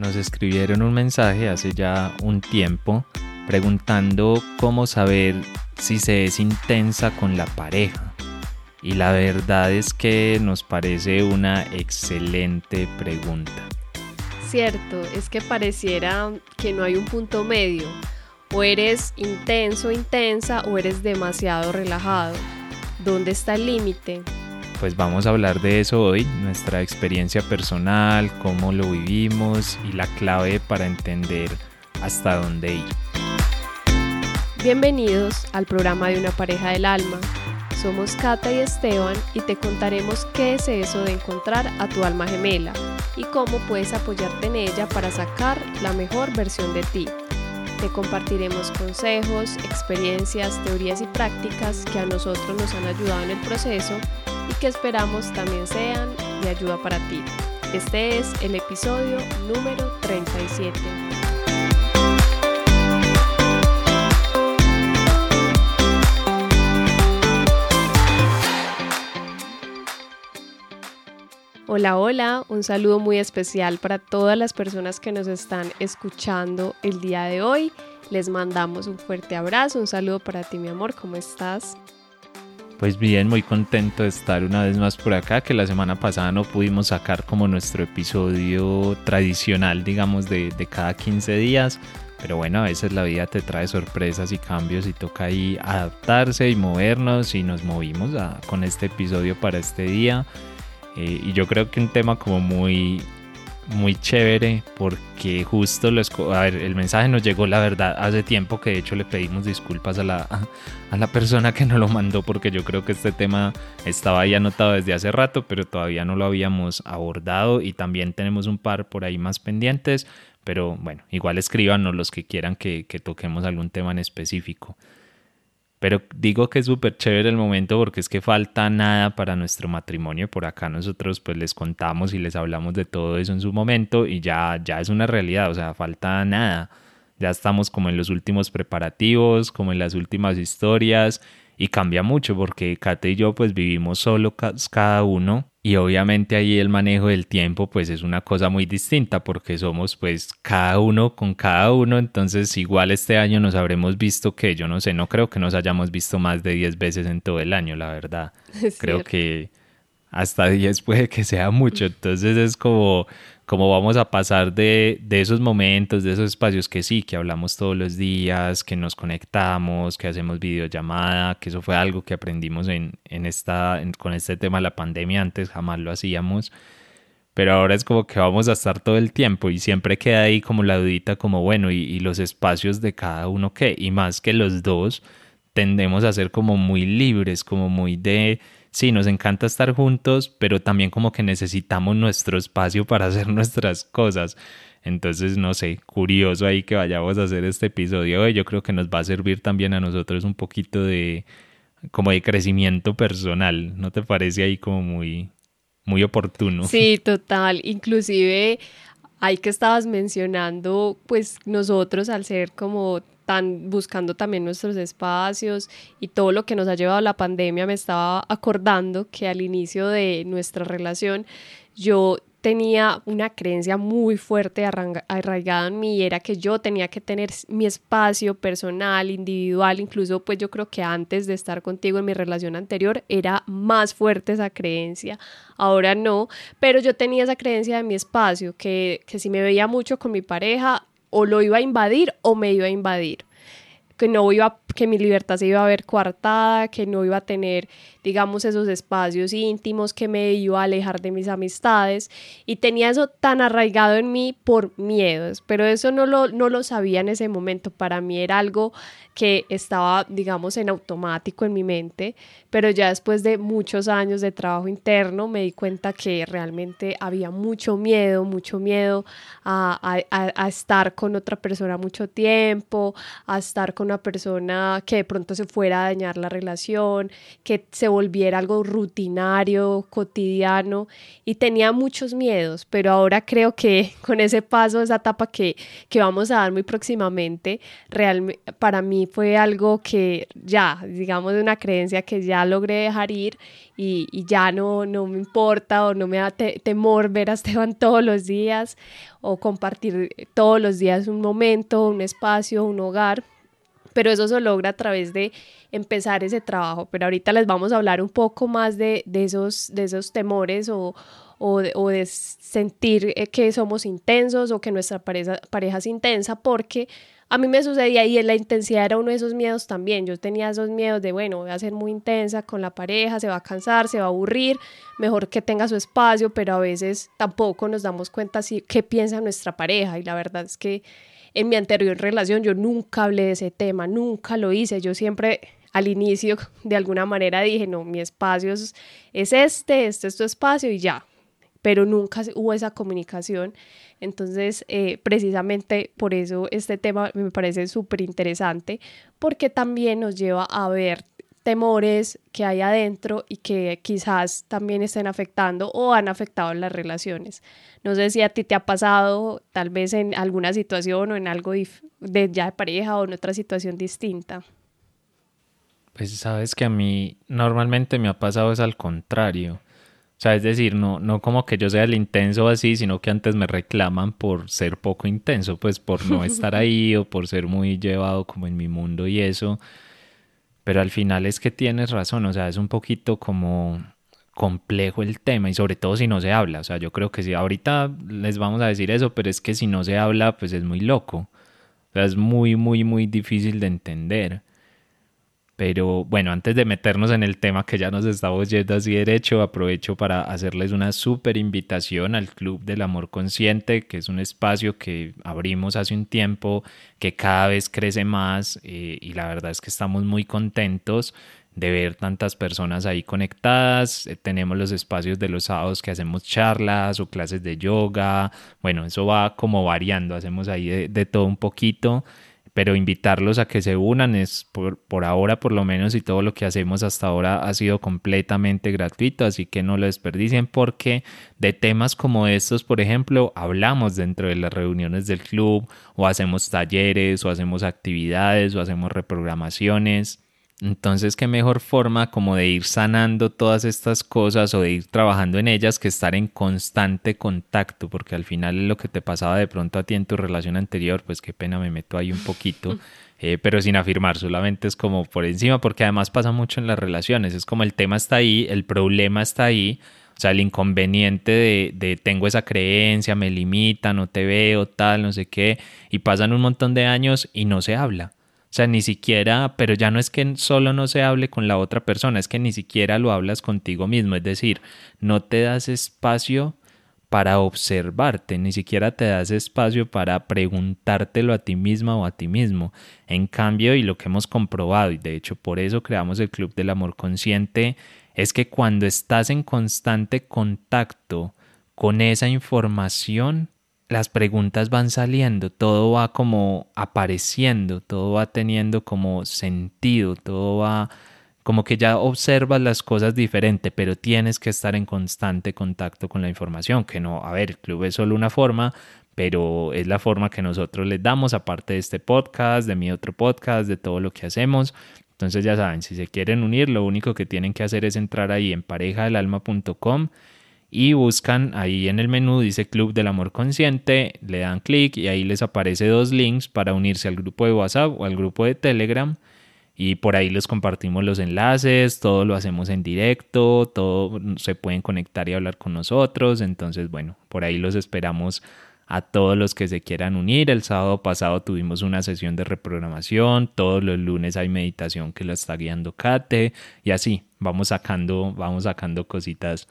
nos escribieron un mensaje hace ya un tiempo preguntando cómo saber si se es intensa con la pareja. Y la verdad es que nos parece una excelente pregunta. Cierto, es que pareciera que no hay un punto medio. O eres intenso, intensa, o eres demasiado relajado. ¿Dónde está el límite? Pues vamos a hablar de eso hoy, nuestra experiencia personal, cómo lo vivimos y la clave para entender hasta dónde ir. Bienvenidos al programa de una pareja del alma. Somos Cata y Esteban y te contaremos qué es eso de encontrar a tu alma gemela y cómo puedes apoyarte en ella para sacar la mejor versión de ti. Te compartiremos consejos, experiencias, teorías y prácticas que a nosotros nos han ayudado en el proceso y que esperamos también sean de ayuda para ti. Este es el episodio número 37. Hola, hola, un saludo muy especial para todas las personas que nos están escuchando el día de hoy. Les mandamos un fuerte abrazo, un saludo para ti mi amor, ¿cómo estás? Pues bien, muy contento de estar una vez más por acá, que la semana pasada no pudimos sacar como nuestro episodio tradicional, digamos, de, cada 15 días. Pero bueno, a veces la vida te trae sorpresas y cambios y toca ahí adaptarse y movernos y nos movimos con este episodio para este día. Eh, y yo creo que un tema como muy, muy chévere porque justo lo a el mensaje nos llegó la verdad hace tiempo que de hecho le pedimos disculpas a la, a la persona que nos lo mandó porque yo creo que este tema estaba ahí anotado desde hace rato pero todavía no lo habíamos abordado y también tenemos un par por ahí más pendientes pero bueno igual escríbanos los que quieran que, que toquemos algún tema en específico. Pero digo que es súper chévere el momento porque es que falta nada para nuestro matrimonio. Por acá nosotros pues les contamos y les hablamos de todo eso en su momento y ya, ya es una realidad, o sea, falta nada. Ya estamos como en los últimos preparativos, como en las últimas historias y cambia mucho porque Kate y yo pues vivimos solo cada uno y obviamente ahí el manejo del tiempo pues es una cosa muy distinta porque somos pues cada uno con cada uno, entonces igual este año nos habremos visto que yo no sé, no creo que nos hayamos visto más de 10 veces en todo el año, la verdad. creo que hasta 10 puede que sea mucho, entonces es como cómo vamos a pasar de, esos momentos, de esos espacios que sí, que hablamos todos los días, que nos conectamos, que hacemos videollamada, que eso fue algo que aprendimos en, esta, con este tema de la pandemia, antes jamás lo hacíamos, pero ahora es como que vamos a estar todo el tiempo y siempre queda ahí como la dudita como bueno, y, y los espacios de cada uno qué, y más que los dos tendemos a ser como muy libres, como muy de sí, nos encanta estar juntos, pero también como que necesitamos nuestro espacio para hacer nuestras cosas. Entonces, no sé, curioso ahí que vayamos a hacer este episodio. Yo creo que nos va a servir también a nosotros un poquito de como de crecimiento personal. ¿No te parece ahí como muy muy oportuno? Sí, total. Inclusive hay que estabas mencionando, pues nosotros al ser como están buscando también nuestros espacios y todo lo que nos ha llevado la pandemia, me estaba acordando que al inicio de nuestra relación yo tenía una creencia muy fuerte arraigada en mí era que yo tenía que tener mi espacio personal, individual, incluso pues yo creo que antes de estar contigo en mi relación anterior era más fuerte esa creencia, ahora no, pero yo tenía esa creencia de mi espacio, que, que si me veía mucho con mi pareja o lo iba a invadir o me iba a invadir. Que no iba, que mi libertad se iba a ver coartada, que no iba a tener, digamos, esos espacios íntimos, que me iba a alejar de mis amistades y tenía eso tan arraigado en mí por miedos, pero eso no lo, no lo sabía en ese momento, para mí era algo que estaba, digamos, en automático en mi mente, pero ya después de muchos años de trabajo interno me di cuenta que realmente había mucho miedo, mucho miedo a, a, a estar con otra persona mucho tiempo, a estar con una persona que de pronto se fuera a dañar la relación, que se volviera algo rutinario, cotidiano y tenía muchos miedos, pero ahora creo que con ese paso, esa etapa que, que vamos a dar muy próximamente, realmente para mí fue algo que ya, digamos, de una creencia que ya logré dejar ir y, ya no, no me importa o no me da temor ver a Esteban todos los días o compartir todos los días un momento, un espacio, un hogar. Pero eso se logra a través de empezar ese trabajo. Pero ahorita les vamos a hablar un poco más de, esos, de esos temores o, o de, sentir eh, que somos intensos o que nuestra pareja, pareja es intensa, porque a mí me sucedía y la intensidad era uno de esos miedos también. Yo tenía esos miedos de, bueno, voy a ser muy intensa con la pareja, se va a cansar, se va a aburrir, mejor que tenga su espacio, pero a veces tampoco nos damos cuenta si, qué piensa nuestra pareja. Y la verdad es que en mi anterior relación yo nunca hablé de ese tema, nunca lo hice. Yo siempre al inicio de alguna manera dije, no, mi espacio es, es este, este es tu espacio y ya. Pero nunca hubo esa comunicación. Entonces, eh, precisamente por eso este tema me parece súper interesante, porque también nos lleva a ver temores que hay adentro y que quizás también estén afectando o han afectado las relaciones. No sé si a ti te ha pasado tal vez en alguna situación o en algo de ya de pareja o en otra situación distinta. Pues sabes que a mí normalmente me ha pasado es al contrario. O sea, es decir, no, no como que yo sea el intenso así, sino que antes me reclaman por ser poco intenso, pues por no estar ahí o por ser muy llevado como en mi mundo y eso. Pero al final es que tienes razón, o sea, es un poquito como complejo el tema y sobre todo si no se habla. O sea, yo creo que si ahorita les vamos a decir eso, pero es que si no se habla, pues es muy loco. O sea, es muy, muy, muy difícil de entender. Pero bueno, antes de meternos en el tema que ya nos estamos yendo así derecho, aprovecho para hacerles una súper invitación al Club del Amor Consciente, que es un espacio que abrimos hace un tiempo, que cada vez crece más eh, y la verdad es que estamos muy contentos de ver tantas personas ahí conectadas. Eh, tenemos los espacios de los sábados que hacemos charlas o clases de yoga. Bueno, eso va como variando, hacemos ahí de todo un poquito pero invitarlos a que se unan es por, por, ahora por lo menos y todo lo que hacemos hasta ahora ha sido completamente gratuito, así que no lo desperdicien porque de temas como estos, por ejemplo, hablamos dentro de las reuniones del club o hacemos talleres o hacemos actividades o hacemos reprogramaciones. Entonces, qué mejor forma como de ir sanando todas estas cosas o de ir trabajando en ellas que estar en constante contacto, porque al final lo que te pasaba de pronto a ti en tu relación anterior, pues qué pena me meto ahí un poquito, eh, pero sin afirmar, solamente es como por encima, porque además pasa mucho en las relaciones, es como el tema está ahí, el problema está ahí, o sea, el inconveniente de, de, tengo esa creencia, me limita, no te veo, tal, no sé qué, y pasan un montón de años y no se habla. O sea, ni siquiera, pero ya no es que solo no se hable con la otra persona, es que ni siquiera lo hablas contigo mismo, es decir, no te das espacio para observarte, ni siquiera te das espacio para preguntártelo a ti misma o a ti mismo. En cambio, y lo que hemos comprobado, y de hecho por eso creamos el Club del Amor Consciente, es que cuando estás en constante contacto con esa información, las preguntas van saliendo, todo va como apareciendo, todo va teniendo como sentido, todo va como que ya observas las cosas diferente, pero tienes que estar en constante contacto con la información, que no, a ver, el club es solo una forma, pero es la forma que nosotros les damos, aparte de este podcast, de mi otro podcast, de todo lo que hacemos. Entonces ya saben, si se quieren unir, lo único que tienen que hacer es entrar ahí en parejadelalma.com y buscan ahí en el menú, dice Club del Amor Consciente, le dan clic y ahí les aparece dos links para unirse al grupo de WhatsApp o al grupo de Telegram y por ahí les compartimos los enlaces, todo lo hacemos en directo, todo se pueden conectar y hablar con nosotros, entonces bueno, por ahí los esperamos a todos los que se quieran unir. El sábado pasado tuvimos una sesión de reprogramación, todos los lunes hay meditación que la está guiando Kate y así vamos sacando, vamos sacando cositas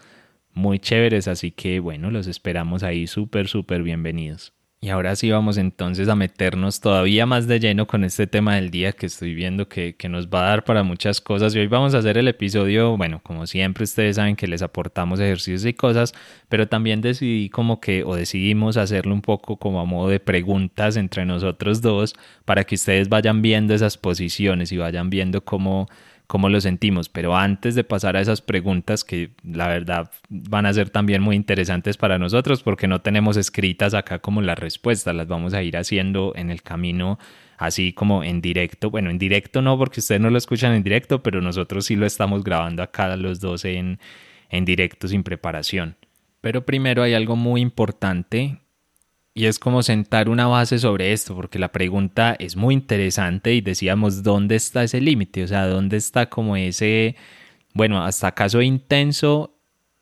muy chéveres, así que bueno, los esperamos ahí súper, súper bienvenidos. Y ahora sí vamos entonces a meternos todavía más de lleno con este tema del día que estoy viendo que, que, nos va a dar para muchas cosas. Y hoy vamos a hacer el episodio, bueno, como siempre ustedes saben que les aportamos ejercicios y cosas, pero también decidí como que, o decidimos hacerlo un poco como a modo de preguntas entre nosotros dos para que ustedes vayan viendo esas posiciones y vayan viendo cómo cómo lo sentimos. Pero antes de pasar a esas preguntas que la verdad van a ser también muy interesantes para nosotros porque no tenemos escritas acá como las respuestas, las vamos a ir haciendo en el camino así como en directo. Bueno, en directo no porque ustedes no lo escuchan en directo, pero nosotros sí lo estamos grabando acá los dos en, en directo sin preparación. Pero primero hay algo muy importante y es como sentar una base sobre esto, porque la pregunta es muy interesante y decíamos, ¿dónde está ese límite? O sea, ¿dónde está como ese, bueno, hasta acá soy intenso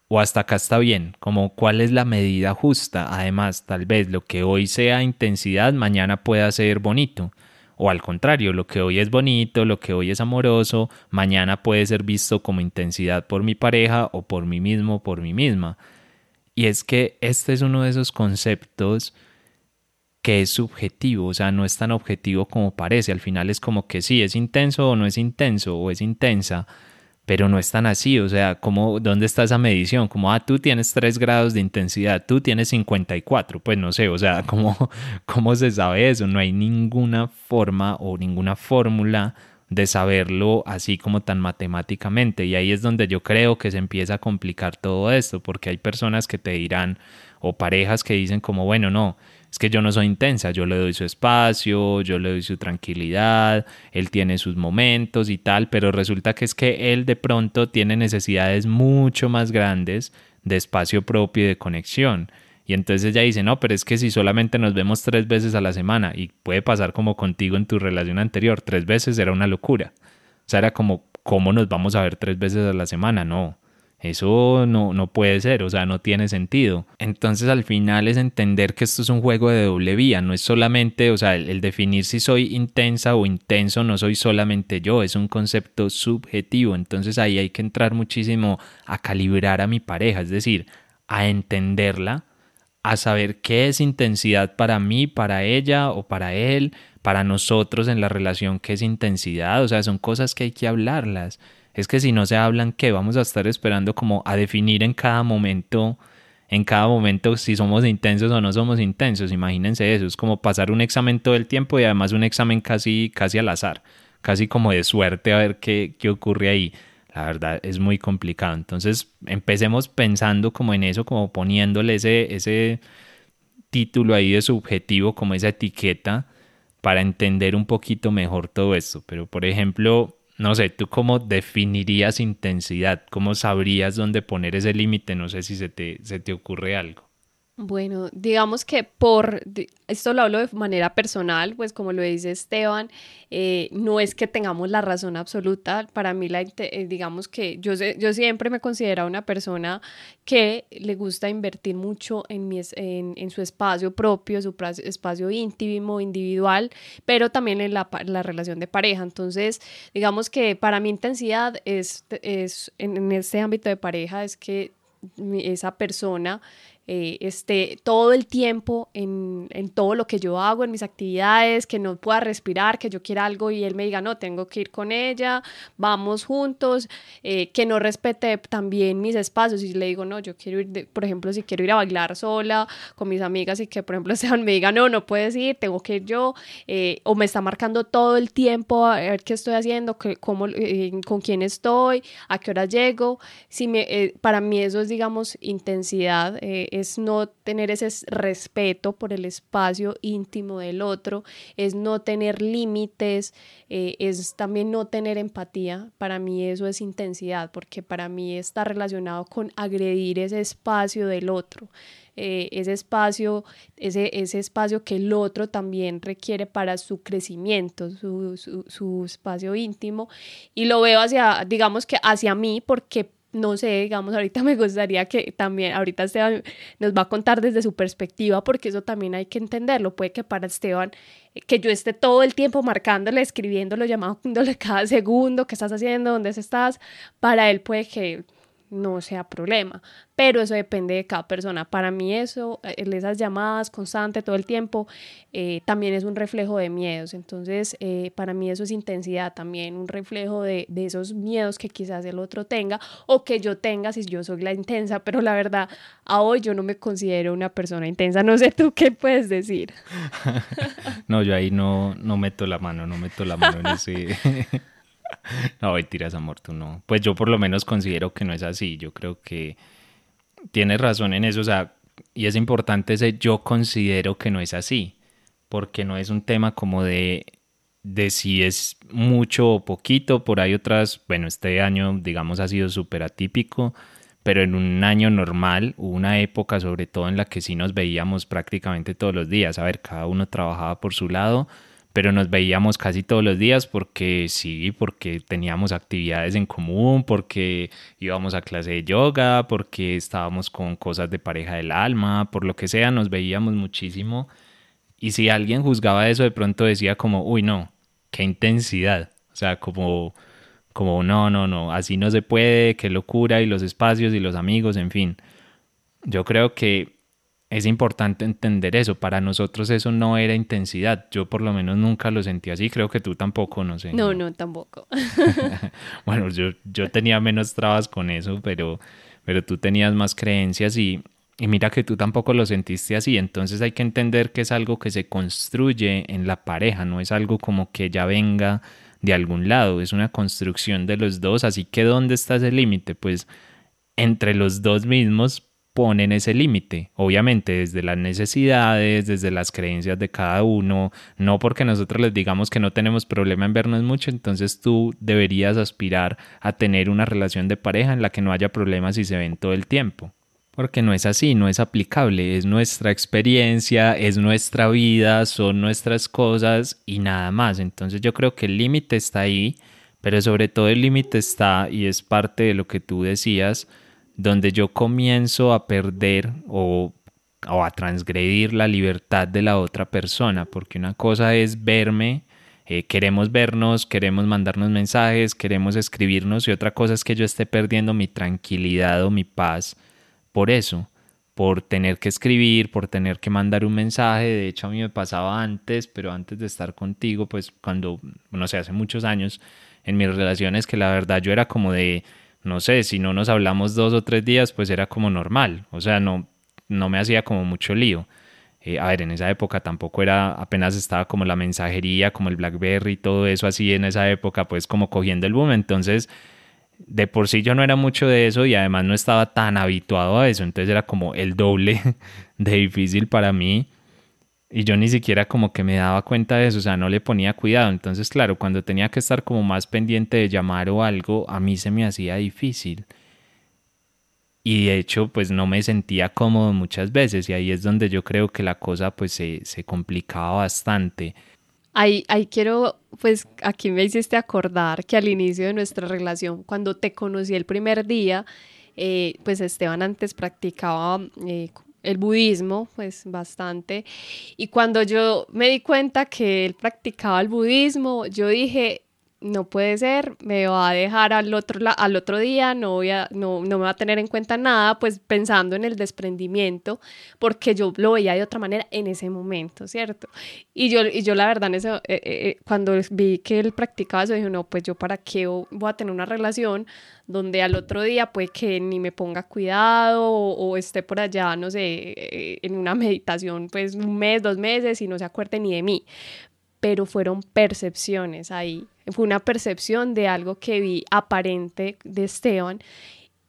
o hasta acá está bien? Como cuál es la medida justa? Además, tal vez lo que hoy sea intensidad, mañana pueda ser bonito. O al contrario, lo que hoy es bonito, lo que hoy es amoroso, mañana puede ser visto como intensidad por mi pareja o por mí mismo, por mí misma. Y es que este es uno de esos conceptos que es subjetivo, o sea, no es tan objetivo como parece. Al final es como que sí, es intenso o no es intenso, o es intensa, pero no es tan así, o sea, como, ¿dónde está esa medición? Como, ah, tú tienes 3 grados de intensidad, tú tienes 54, pues no sé, o sea, ¿cómo, cómo se sabe eso? No hay ninguna forma o ninguna fórmula de saberlo así como tan matemáticamente. Y ahí es donde yo creo que se empieza a complicar todo esto, porque hay personas que te dirán, o parejas que dicen como, bueno, no, es que yo no soy intensa, yo le doy su espacio, yo le doy su tranquilidad, él tiene sus momentos y tal, pero resulta que es que él de pronto tiene necesidades mucho más grandes de espacio propio y de conexión. Y entonces ella dice, no, pero es que si solamente nos vemos tres veces a la semana y puede pasar como contigo en tu relación anterior, tres veces era una locura. O sea, era como, ¿cómo nos vamos a ver tres veces a la semana? No, eso no, no puede ser, o sea, no tiene sentido. Entonces al final es entender que esto es un juego de doble vía, no es solamente, o sea, el, el definir si soy intensa o intenso no soy solamente yo, es un concepto subjetivo. Entonces ahí hay que entrar muchísimo a calibrar a mi pareja, es decir, a entenderla a saber qué es intensidad para mí, para ella o para él, para nosotros en la relación, qué es intensidad. O sea, son cosas que hay que hablarlas. Es que si no se hablan, ¿qué? Vamos a estar esperando como a definir en cada momento, en cada momento si somos intensos o no somos intensos. Imagínense eso, es como pasar un examen todo el tiempo y además un examen casi, casi al azar, casi como de suerte a ver qué, qué ocurre ahí. La verdad es muy complicado. Entonces empecemos pensando como en eso, como poniéndole ese, ese título ahí de subjetivo, como esa etiqueta, para entender un poquito mejor todo esto. Pero por ejemplo, no sé, ¿tú cómo definirías intensidad? ¿Cómo sabrías dónde poner ese límite? No sé si se te, se te ocurre algo. Bueno, digamos que por, esto lo hablo de manera personal, pues como lo dice Esteban, eh, no es que tengamos la razón absoluta, para mí la, eh, digamos que yo, yo siempre me considero una persona que le gusta invertir mucho en, mi, en, en su espacio propio, su espacio íntimo, individual, pero también en la, la, relación de pareja. Entonces, digamos que para mi intensidad es, es en, en este ámbito de pareja, es que esa persona eh, esté todo el tiempo en, en, todo lo que yo hago, en mis actividades, que no pueda respirar, que yo quiera algo y él me diga, no, tengo que ir con ella, vamos juntos, eh, que no respete también mis espacios. Y le digo, no, yo quiero ir, por ejemplo, si quiero ir a bailar sola con mis amigas y que, por ejemplo, Esteban me diga, no, no puedes ir, tengo que ir yo, eh, o me está marcando todo el tiempo a ver qué estoy haciendo, que, cómo, con quién estoy, a qué hora llego. Si me, para mí eso es, digamos, intensidad es no tener ese respeto por el espacio íntimo del otro, es no tener límites, eh, es también no tener empatía. Para mí eso es intensidad, porque para mí está relacionado con agredir ese espacio del otro. Eh, ese espacio, ese, ese espacio que el otro también requiere para su crecimiento, su, su, su espacio íntimo, y lo veo hacia, digamos que hacia mí, porque no sé, digamos, ahorita me gustaría que también, ahorita Esteban nos va a contar desde su perspectiva, porque eso también hay que entenderlo. Puede que para Esteban, eh, que yo esté todo el tiempo marcándole, escribiéndolo, llamándole cada segundo, qué estás haciendo, dónde estás, para él puede que no sea problema. Pero eso depende de cada persona. Para mí eso, eh, esas llamadas constantes todo el tiempo, eh, también es un reflejo de miedos. Entonces, eh, para mí eso es intensidad también, un reflejo de, de, esos miedos que quizás el otro tenga o que yo tenga si yo soy la intensa. Pero la verdad, a hoy yo no me considero una persona intensa. No sé tú qué puedes decir. no, yo ahí no, no meto la mano, no meto la mano en ese... no, tiras amor, tú no. Pues yo por lo menos considero que no es así. Yo creo que tienes razón en eso. O sea, y es importante ese yo considero que no es así. Porque no es un tema como de, de si es mucho o poquito. Por ahí otras, bueno, este año, digamos, ha sido súper atípico. Pero en un año normal hubo una época, sobre todo en la que sí nos veíamos prácticamente todos los días. A ver, cada uno trabajaba por su lado pero nos veíamos casi todos los días porque sí, porque teníamos actividades en común, porque íbamos a clase de yoga, porque estábamos con cosas de pareja del alma, por lo que sea, nos veíamos muchísimo. Y si alguien juzgaba eso, de pronto decía como, uy, no, qué intensidad. O sea, como, como, no, no, no, así no se puede, qué locura, y los espacios y los amigos, en fin. Yo creo que es importante entender eso. Para nosotros eso no era intensidad. Yo por lo menos nunca lo sentí así. Creo que tú tampoco, no sé. No, no, tampoco. bueno, yo, yo tenía menos trabas con eso, pero, pero tú tenías más creencias y, y mira que tú tampoco lo sentiste así. Entonces hay que entender que es algo que se construye en la pareja, no es algo como que ya venga de algún lado. Es una construcción de los dos. Así que ¿dónde está ese límite? Pues entre los dos mismos ponen ese límite, obviamente desde las necesidades, desde las creencias de cada uno, no porque nosotros les digamos que no tenemos problema en vernos mucho, entonces tú deberías aspirar a tener una relación de pareja en la que no haya problemas y se ven todo el tiempo. Porque no es así, no es aplicable, es nuestra experiencia, es nuestra vida, son nuestras cosas y nada más. Entonces yo creo que el límite está ahí, pero sobre todo el límite está, y es parte de lo que tú decías, donde yo comienzo a perder o, a transgredir la libertad de la otra persona, porque una cosa es verme, eh, queremos vernos, queremos mandarnos mensajes, queremos escribirnos y otra cosa es que yo esté perdiendo mi tranquilidad o mi paz por eso, por tener que escribir, por tener que mandar un mensaje. De hecho, a mí me pasaba antes, pero antes de estar contigo, pues cuando, no sé, hace muchos años en mis relaciones que la verdad yo era como de no sé, si no nos hablamos dos o tres días, pues era como normal, o sea, no, no me hacía como mucho lío. Eh, a ver, en esa época tampoco era, apenas estaba como la mensajería, como el BlackBerry, y todo eso así en esa época, pues como cogiendo el boom, entonces de por sí yo no era mucho de eso y además no estaba tan habituado a eso, entonces era como el doble de difícil para mí y yo ni siquiera como que me daba cuenta de eso, o sea, no le ponía cuidado. Entonces, claro, cuando tenía que estar como más pendiente de llamar o algo, a mí se me hacía difícil. Y de hecho, pues no me sentía cómodo muchas veces y ahí es donde yo creo que la cosa pues se, se complicaba bastante. Ahí, ahí quiero, pues aquí me hiciste acordar que al inicio de nuestra relación, cuando te conocí el primer día, eh, pues Esteban antes practicaba eh, el budismo, pues bastante. Y cuando yo me di cuenta que él practicaba el budismo, yo dije, no puede ser, me va a dejar al otro, al otro día, no, voy a, no, no me va a tener en cuenta nada, pues pensando en el desprendimiento, porque yo lo veía de otra manera en ese momento, ¿cierto? Y yo, y yo la verdad, eh, eh, eh, cuando vi que él practicaba eso, dije, no, pues yo para qué voy a tener una relación donde al otro día puede que ni me ponga cuidado o, esté por allá, no sé, en una meditación, pues un mes, dos meses y no se acuerde ni de mí pero fueron percepciones ahí. Fue una percepción de algo que vi aparente de Esteban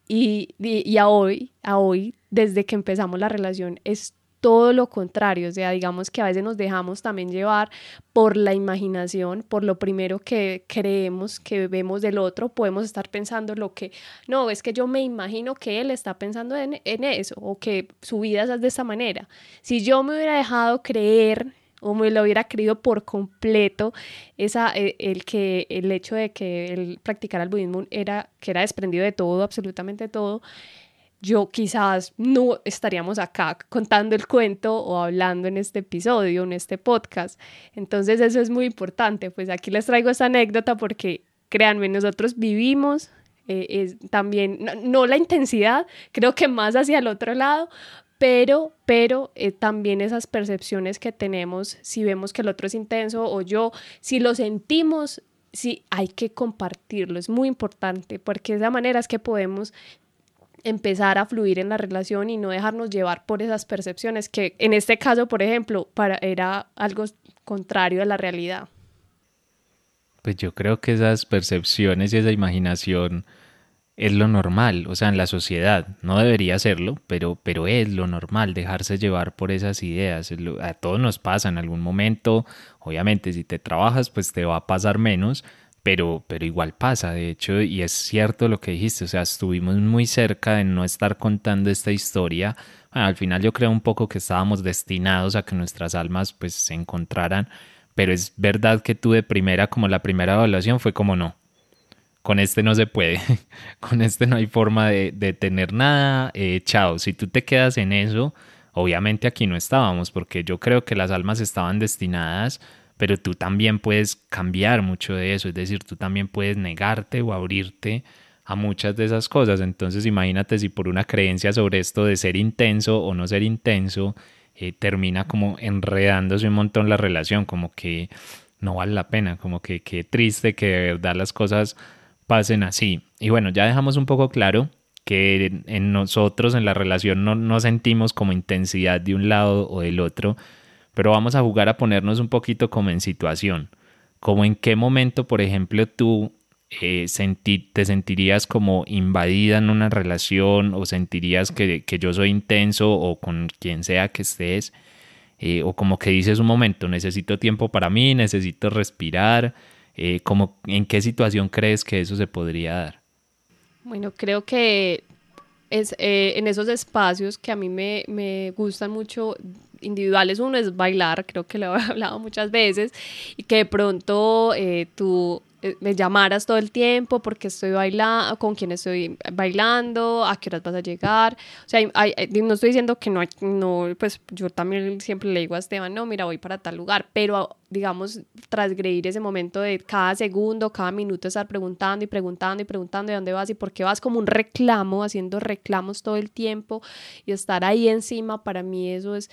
y, y, a hoy, a hoy, desde que empezamos la relación, es todo lo contrario, o sea, digamos que a veces nos dejamos también llevar por la imaginación, por lo primero que creemos que vemos del otro, podemos estar pensando lo que, no, es que yo me imagino que él está pensando en, en eso o que su vida es de esa manera. Si yo me hubiera dejado creer o me lo hubiera creído por completo esa, eh, el, que, el hecho de que él practicara el budismo era que era desprendido de todo, absolutamente todo, yo quizás no estaríamos acá contando el cuento o hablando en este episodio, en este podcast. Entonces eso es muy importante. Pues aquí les traigo esta anécdota porque créanme, nosotros vivimos eh, es también, no, la intensidad, creo que más hacia el otro lado, pero, pero eh, también esas percepciones que tenemos, si vemos que el otro es intenso o yo, si lo sentimos, sí hay que compartirlo, es muy importante, porque de esa manera es que podemos empezar a fluir en la relación y no dejarnos llevar por esas percepciones que en este caso, por ejemplo, para, era algo contrario a la realidad. Pues yo creo que esas percepciones y esa imaginación es lo normal, o sea, en la sociedad no debería serlo, pero, pero es lo normal dejarse llevar por esas ideas. A todos nos pasa en algún momento, obviamente si te trabajas pues te va a pasar menos, pero, pero igual pasa, de hecho, y es cierto lo que dijiste, o sea, estuvimos muy cerca de no estar contando esta historia. al final yo creo un poco que estábamos destinados a que nuestras almas pues se encontraran, pero es verdad que tú de primera, como la primera evaluación fue como no, con este no se puede, con este no hay forma de, de tener nada, eh, chao, si tú te quedas en eso, obviamente aquí no estábamos, porque yo creo que las almas estaban destinadas pero tú también puedes cambiar mucho de eso, es decir, tú también puedes negarte o abrirte a muchas de esas cosas. Entonces imagínate si por una creencia sobre esto de ser intenso o no ser intenso, eh, termina como enredándose un montón la relación, como que no vale la pena, como que qué triste que de verdad las cosas pasen así. Y bueno, ya dejamos un poco claro que en nosotros en la relación no, no sentimos como intensidad de un lado o del otro, pero vamos a jugar a ponernos un poquito como en situación, como en qué momento, por ejemplo, tú eh, te sentirías como invadida en una relación o sentirías que, yo soy intenso o con quien sea que estés, eh, o como que dices un momento, necesito tiempo para mí, necesito respirar, eh, como, ¿en qué situación crees que eso se podría dar? Bueno, creo que es en esos espacios que a mí me, me gustan mucho individuales, uno es bailar, creo que lo he hablado muchas veces, y que de pronto eh, tú eh, me llamaras todo el tiempo porque estoy bailando, con quién estoy bailando, a qué horas vas a llegar. O sea, no estoy diciendo que no, no, pues yo también siempre le digo a Esteban, no, mira, voy para tal lugar, pero digamos, transgredir ese momento de cada segundo, cada minuto estar preguntando y preguntando y preguntando de dónde vas y por qué vas como un reclamo, haciendo reclamos todo el tiempo y estar ahí encima, para mí eso es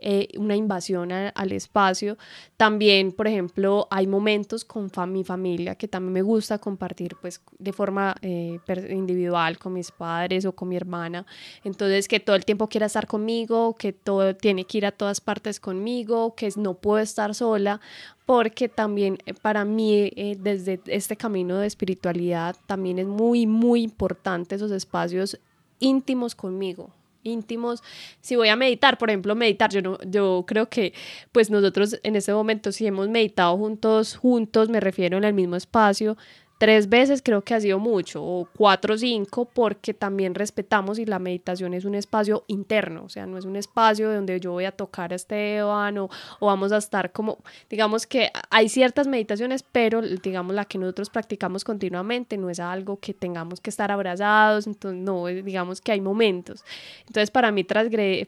eh, una invasión al espacio. También, por ejemplo, hay momentos con mi familia que también me gusta compartir pues de forma eh, individual con mis padres o con mi hermana. Entonces, que todo el tiempo quiera estar conmigo, que todo tiene que ir a todas partes conmigo, que no puedo estar sola porque también eh, para mí desde este camino de espiritualidad también es muy, muy importante esos espacios íntimos conmigo, íntimos. Si voy a meditar, por ejemplo, meditar, yo, no, yo creo que pues nosotros en este momento si hemos meditado juntos, juntos, me refiero en el mismo espacio, tres veces creo que ha sido mucho, o cuatro o cinco, porque también respetamos y la meditación es un espacio interno, o sea, no es un espacio donde yo voy a tocar a Esteban o, o vamos a estar como, digamos que hay ciertas meditaciones, pero digamos la que nosotros practicamos continuamente no es algo que tengamos que estar abrazados, entonces no, digamos que hay momentos. Entonces para mí,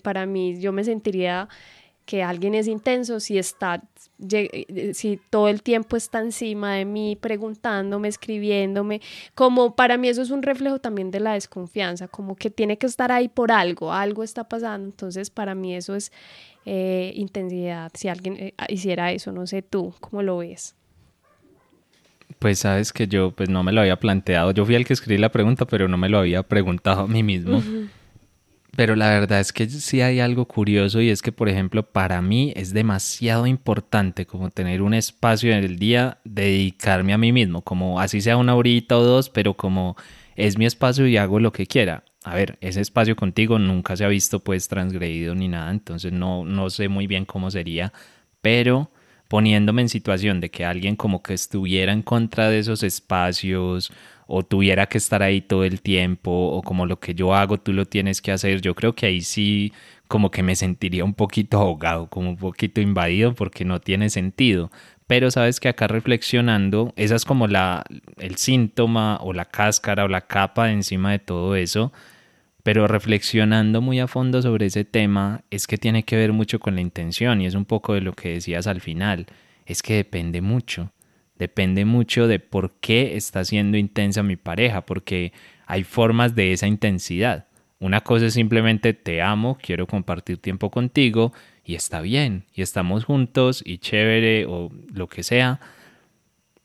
para mí yo me sentiría que alguien es intenso si está eh, si todo el tiempo está encima de mí preguntándome, escribiéndome, como para mí eso es un reflejo también de la desconfianza, como que tiene que estar ahí por algo, algo está pasando, entonces para mí eso es eh, intensidad, si alguien eh, hiciera eso, no sé tú, ¿cómo lo ves? Pues sabes que yo pues no me lo había planteado, yo fui el que escribí la pregunta, pero no me lo había preguntado a mí mismo. Pero la verdad es que sí hay algo curioso y es que, por ejemplo, para mí es demasiado importante como tener un espacio en el día, dedicarme a mí mismo, como así sea una horita o dos, pero como es mi espacio y hago lo que quiera. A ver, ese espacio contigo nunca se ha visto pues transgredido ni nada, entonces no, no sé muy bien cómo sería, pero poniéndome en situación de que alguien como que estuviera en contra de esos espacios o tuviera que estar ahí todo el tiempo o como lo que yo hago tú lo tienes que hacer, yo creo que ahí sí como que me sentiría un poquito ahogado, como un poquito invadido porque no tiene sentido. Pero sabes que acá reflexionando, esa es como la, el síntoma o la cáscara o la capa encima de todo eso. Pero reflexionando muy a fondo sobre ese tema, es que tiene que ver mucho con la intención y es un poco de lo que decías al final, es que depende mucho depende mucho de por qué está siendo intensa mi pareja, porque hay formas de esa intensidad. Una cosa es simplemente te amo, quiero compartir tiempo contigo y está bien, y estamos juntos y chévere o lo que sea.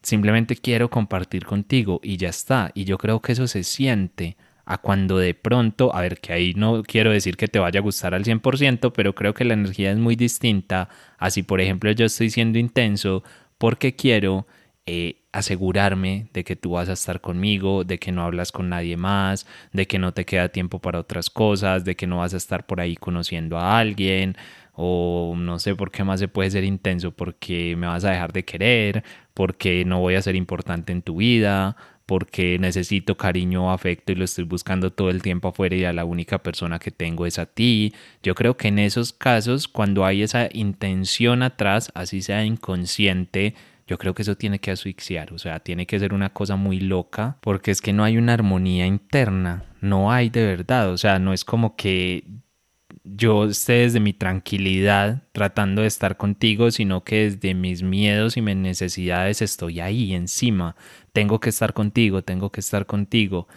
Simplemente quiero compartir contigo y ya está. Y yo creo que eso se siente a cuando de pronto, a ver, que ahí no quiero decir que te vaya a gustar al 100%, pero creo que la energía es muy distinta. Así, por ejemplo, yo estoy siendo intenso porque quiero eh, asegurarme de que tú vas a estar conmigo, de que no hablas con nadie más, de que no te queda tiempo para otras cosas, de que no vas a estar por ahí conociendo a alguien, o no sé por qué más se puede ser intenso, porque me vas a dejar de querer, porque no voy a ser importante en tu vida, porque necesito cariño o afecto y lo estoy buscando todo el tiempo afuera y a la única persona que tengo es a ti. Yo creo que en esos casos, cuando hay esa intención atrás, así sea inconsciente, yo creo que eso tiene que asfixiar, o sea, tiene que ser una cosa muy loca, porque es que no hay una armonía interna, no hay de verdad, o sea, no es como que yo esté desde mi tranquilidad tratando de estar contigo, sino que desde mis miedos y mis necesidades estoy ahí encima. Tengo que estar contigo, tengo que estar contigo.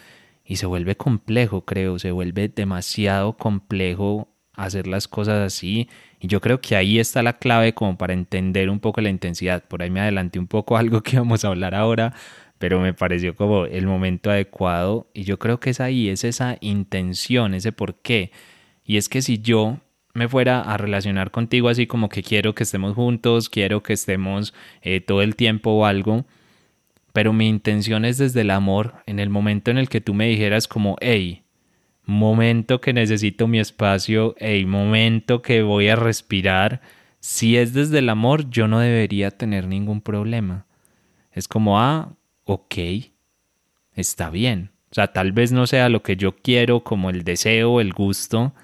Y se vuelve complejo, creo, se vuelve demasiado complejo hacer las cosas así y yo creo que ahí está la clave como para entender un poco la intensidad. Por ahí me adelanté un poco algo que vamos a hablar ahora, pero me pareció como el momento adecuado. Y yo creo que es ahí, es esa intención, ese por qué. Y es que si yo me fuera a relacionar contigo así como que quiero que estemos juntos, quiero que estemos eh, todo el tiempo o algo, pero mi intención es desde el amor, en el momento en el que tú me dijeras como, hey, momento que necesito mi espacio, el momento que voy a respirar, si es desde el amor, yo no debería tener ningún problema. Es como, ah, ok, está bien. O sea, tal vez no sea lo que yo quiero, como el deseo, el gusto,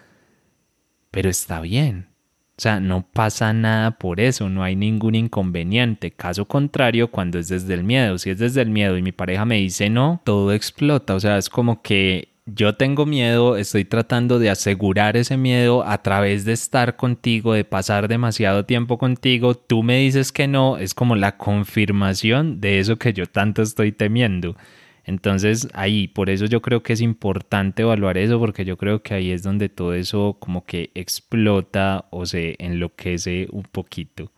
pero está bien. O sea, no pasa nada por eso, no hay ningún inconveniente. Caso contrario, cuando es desde el miedo, si es desde el miedo y mi pareja me dice no, todo explota. O sea, es como que yo tengo miedo, estoy tratando de asegurar ese miedo a través de estar contigo, de pasar demasiado tiempo contigo, tú me dices que no, es como la confirmación de eso que yo tanto estoy temiendo. Entonces ahí, por eso yo creo que es importante evaluar eso, porque yo creo que ahí es donde todo eso como que explota o se enloquece un poquito.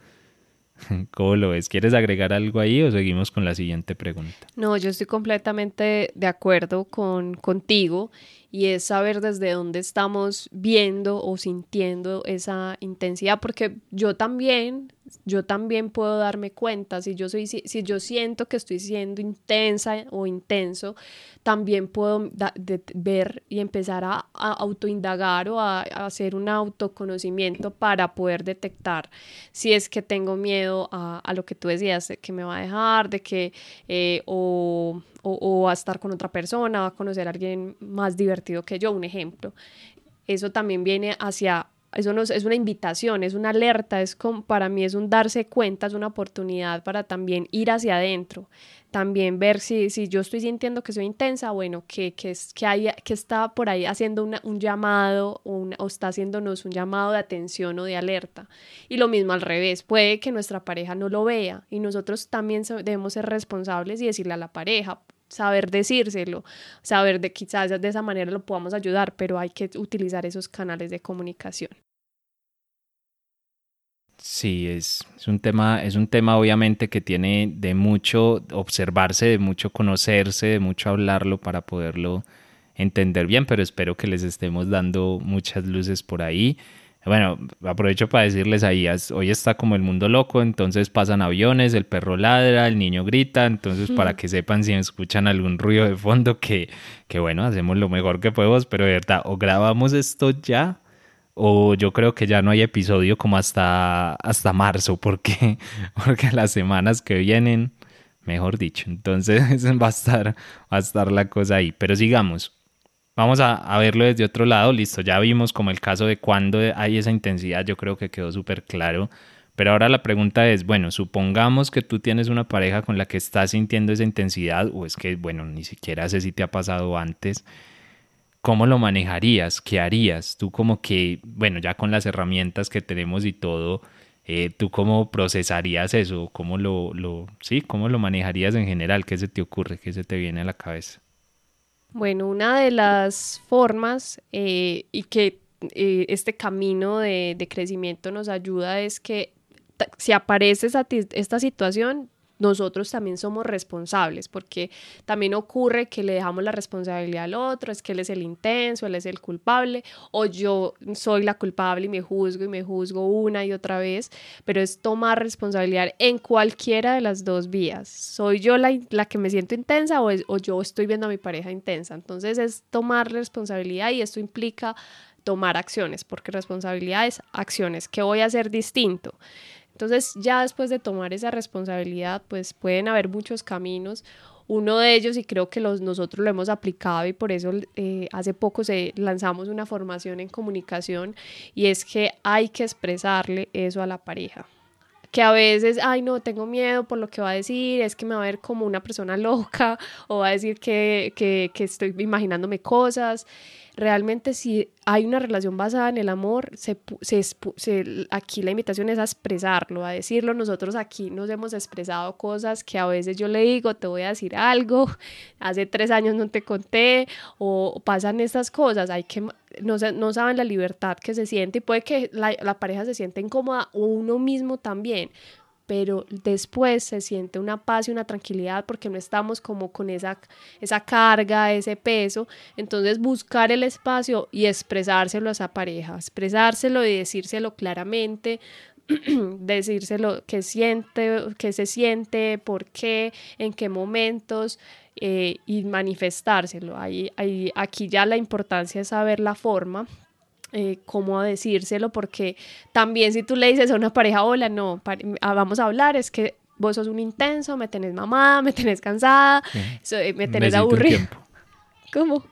¿Cómo lo ves? ¿Quieres agregar algo ahí o seguimos con la siguiente pregunta? No, yo estoy completamente de acuerdo con, contigo y es saber desde dónde estamos viendo o sintiendo esa intensidad, porque yo también yo también puedo darme cuenta, si yo, soy, si, yo siento que estoy siendo intensa o intenso, también puedo ver y empezar a, autoindagar o a, hacer un autoconocimiento para poder detectar si es que tengo miedo a, lo que tú decías, de que me va a dejar, de que eh, o, o a estar con otra persona, a conocer a alguien más divertido que yo, un ejemplo. Eso también viene hacia eso no es, una invitación, es una alerta, es como, para mí es un darse cuenta, es una oportunidad para también ir hacia adentro, también ver si, si yo estoy sintiendo que soy intensa, bueno, que, que, que, hay, que está por ahí haciendo un llamado o está haciéndonos un llamado de atención o de alerta. Y lo mismo al revés, puede que nuestra pareja no lo vea y nosotros también debemos ser responsables y decirle a la pareja, saber decírselo, saber de quizás de esa manera lo podamos ayudar, pero hay que utilizar esos canales de comunicación. Sí, es, es, un tema, es un tema obviamente que tiene de mucho observarse, de mucho conocerse, de mucho hablarlo para poderlo entender bien, pero espero que les estemos dando muchas luces por ahí. Bueno, aprovecho para decirles ahí, hoy está como el mundo loco, entonces pasan aviones, el perro ladra, el niño grita, entonces para que sepan si escuchan algún ruido de fondo, que, que bueno, hacemos lo mejor que podemos, pero de verdad, o grabamos esto ya, o yo creo que ya no hay episodio como hasta, hasta marzo, porque, porque las semanas que vienen, mejor dicho, entonces va a estar, va a estar la cosa ahí, pero sigamos. Vamos a, verlo desde otro lado, listo, ya vimos como el caso de cuando hay esa intensidad, yo creo que quedó súper claro. Pero ahora la pregunta es, bueno, supongamos que tú tienes una pareja con la que estás sintiendo esa intensidad, o es que, bueno, ni siquiera sé si te ha pasado antes, ¿cómo lo manejarías? ¿Qué harías? Tú como que, bueno, ya con las herramientas que tenemos y todo, Eh, ¿Tú cómo procesarías eso? ¿Cómo lo, lo, sí, ¿Cómo lo manejarías en general? ¿Qué se te ocurre? ¿Qué se te viene a la cabeza? Bueno, una de las formas eh, y que eh, este camino de, de, crecimiento nos ayuda es que si aparece esta, esta situación, nosotros también somos responsables, porque también ocurre que le dejamos la responsabilidad al otro, es que él es el intenso, él es el culpable, o yo soy la culpable y me juzgo y me juzgo una y otra vez, pero es tomar responsabilidad en cualquiera de las dos vías. ¿Soy yo la, la que me siento intensa o, o yo estoy viendo a mi pareja intensa? Entonces es tomar responsabilidad y esto implica tomar acciones, porque responsabilidad es acciones. ¿Qué voy a hacer distinto? Entonces ya después de tomar esa responsabilidad, pues pueden haber muchos caminos. Uno de ellos, y creo que los, nosotros lo hemos aplicado y por eso eh, hace poco se lanzamos una formación en comunicación, y es que hay que expresarle eso a la pareja que a veces, ay no, tengo miedo por lo que va a decir, es que me va a ver como una persona loca o va a decir que, que, que estoy imaginándome cosas realmente si hay una relación basada en el amor, se, se, aquí la invitación es a expresarlo, a decirlo. Nosotros aquí nos hemos expresado cosas que a veces yo le digo, te voy a decir algo, hace tres años no te conté, o pasan estas cosas, hay que, no, no saben la libertad que se siente y puede que la, la pareja se sienta incómoda o uno mismo también pero después se siente una paz y una tranquilidad porque no estamos como con esa, esa carga, ese peso. Entonces buscar el espacio y expresárselo a esa pareja, expresárselo y decírselo claramente, decírselo qué siente, qué se siente, por qué, en qué momentos. Eh, y manifestárselo. Ahí, ahí, aquí ya la importancia es saber la forma, eh, cómo decírselo, porque también si tú le dices a una pareja, hola, no, ah, vamos a hablar, es que vos sos un intenso, me tenés mamada, me tenés cansada, eh, me tenés aburrido. ¿Cómo?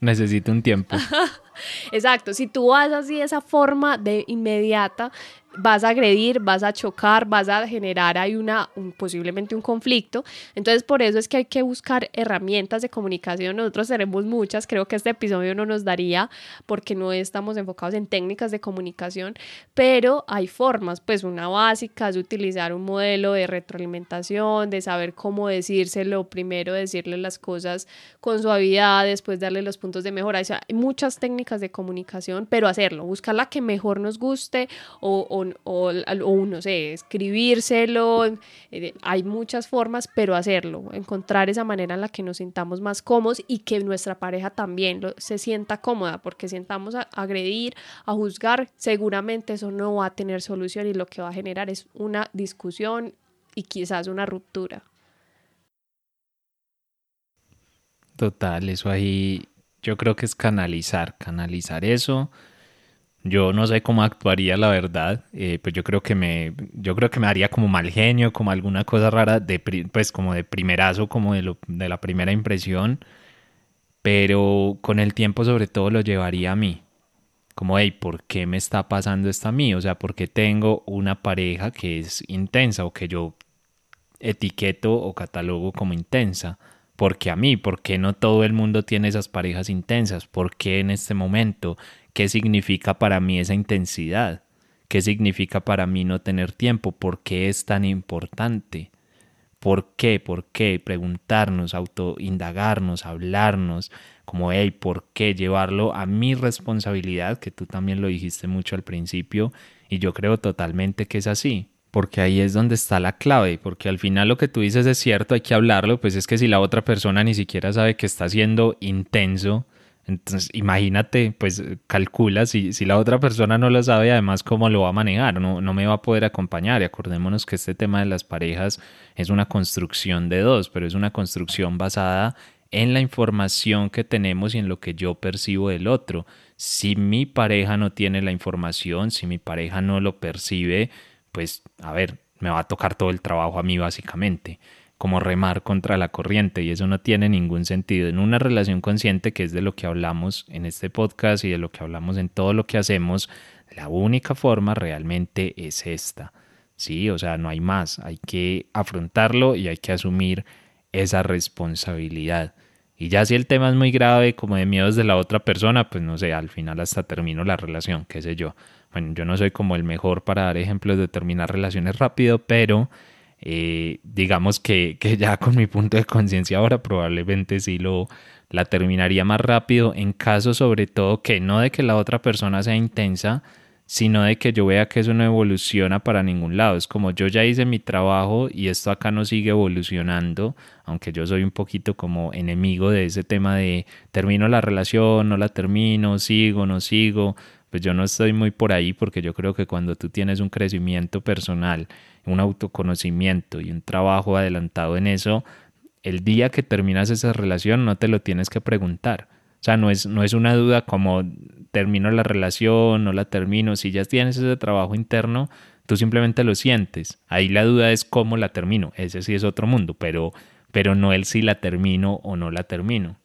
Necesito un tiempo. Exacto, si tú vas así de esa forma de inmediata, vas a agredir, vas a chocar, vas a generar ahí una, posiblemente un conflicto. Entonces, por eso es que hay que buscar herramientas de comunicación. Nosotros tenemos muchas, creo que este episodio no nos daría porque no estamos enfocados en técnicas de comunicación, pero hay formas, pues una básica es utilizar un modelo de retroalimentación, de saber cómo decírselo, primero decirle las cosas con suavidad, después darle los puntos de mejora. O sea, hay muchas técnicas de comunicación, pero hacerlo, buscar la que mejor nos guste o o, no sé, escribírselo, eh, hay muchas formas, pero hacerlo, encontrar esa manera en la que nos sintamos más cómodos y que nuestra pareja también se sienta cómoda, porque sientamos a agredir, a juzgar, seguramente eso no va a tener solución y lo que va a generar es una discusión y quizás una ruptura. Total, eso ahí yo creo que es canalizar, canalizar eso yo no sé cómo actuaría, la verdad. Eh, pues yo creo que me, yo creo que me haría como mal genio, como alguna cosa rara, de, pues como de primerazo, como de, lo, de la primera impresión. Pero con el tiempo, sobre todo, lo llevaría a mí. Como, hey, ¿por qué me está pasando esto a mí? O sea, ¿por qué tengo una pareja que es intensa o que yo etiqueto o catalogo como intensa? ¿Por qué a mí? ¿Por qué no todo el mundo tiene esas parejas intensas? ¿Por qué en este momento? ¿Qué significa para mí esa intensidad? ¿Qué significa para mí no tener tiempo? ¿Por qué es tan importante? ¿Por qué? ¿Por qué? Preguntarnos, autoindagarnos, hablarnos, como, hey, ¿por qué? Llevarlo a mi responsabilidad, que tú también lo dijiste mucho al principio, y yo creo totalmente que es así, porque ahí es donde está la clave, porque al final lo que tú dices es cierto, hay que hablarlo, pues es que si la otra persona ni siquiera sabe que está siendo intenso, entonces, imagínate, pues calcula si, si la otra persona no lo sabe, además cómo lo va a manejar, no, no me va a poder acompañar. Y acordémonos que este tema de las parejas es una construcción de dos, pero es una construcción basada en la información que tenemos y en lo que yo percibo del otro. Si mi pareja no tiene la información, si mi pareja no lo percibe, pues a ver, me va a tocar todo el trabajo a mí básicamente como remar contra la corriente y eso no tiene ningún sentido. En una relación consciente, que es de lo que hablamos en este podcast y de lo que hablamos en todo lo que hacemos, la única forma realmente es esta. Sí, o sea, no hay más. Hay que afrontarlo y hay que asumir esa responsabilidad. Y ya si el tema es muy grave, como de miedos de la otra persona, pues no sé, al final hasta termino la relación, qué sé yo. Bueno, yo no soy como el mejor para dar ejemplos de terminar relaciones rápido, pero eh, digamos que, que, ya con mi punto de conciencia ahora probablemente sí lo la terminaría más rápido en caso sobre todo que no de que la otra persona sea intensa, sino de que yo vea que eso no evoluciona para ningún lado. Es como yo ya hice mi trabajo y esto acá no sigue evolucionando, aunque yo soy un poquito como enemigo de ese tema de termino la relación, no la termino, sigo, no sigo. Pues yo no estoy muy por ahí porque yo creo que cuando tú tienes un crecimiento personal, un autoconocimiento y un trabajo adelantado en eso, el día que terminas esa relación no te lo tienes que preguntar. O sea, no es, no es una duda como termino la relación, no la termino. Si ya tienes ese trabajo interno, tú simplemente lo sientes. Ahí la duda es cómo la termino. Ese sí es otro mundo, pero, pero no el si la termino o no la termino.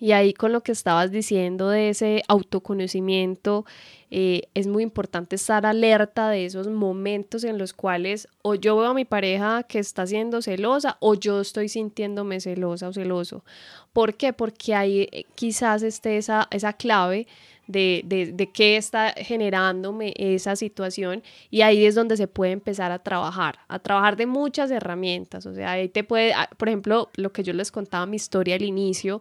Y ahí con lo que estabas diciendo de ese autoconocimiento, eh, es muy importante estar alerta de esos momentos en los cuales o yo veo a mi pareja que está siendo celosa o yo estoy sintiéndome celosa o celoso. ¿Por qué? Porque ahí eh, quizás esté esa, esa clave de, de, de, qué está generándome esa situación y ahí es donde se puede empezar a trabajar, a trabajar de muchas herramientas, o sea, ahí te puede, ah, por ejemplo, lo que yo les contaba mi historia al inicio,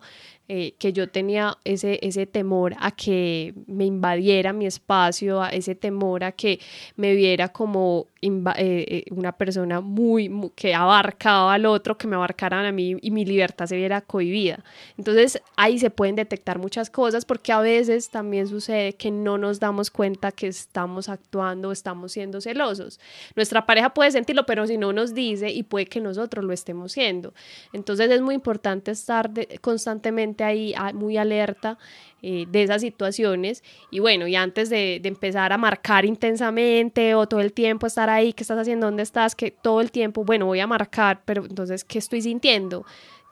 eh, que yo tenía ese, ese temor a que me invadiera mi espacio, a ese temor a que me viera como eh, eh, una persona muy, que abarcaba al otro, que me abarcaran a mí y mi libertad se viera cohibida. Entonces ahí se pueden detectar muchas cosas porque a veces también sucede que no nos damos cuenta que estamos actuando, estamos siendo celosos. Nuestra pareja puede sentirlo, pero si no nos dice y puede que nosotros lo estemos siendo. Entonces es muy importante estar constantemente ahí muy alerta eh, de esas situaciones y bueno, y antes de, de, empezar a marcar intensamente o todo el tiempo estar ahí, ¿qué estás haciendo? ¿Dónde estás? Que todo el tiempo, bueno, voy a marcar, pero entonces, ¿qué estoy sintiendo?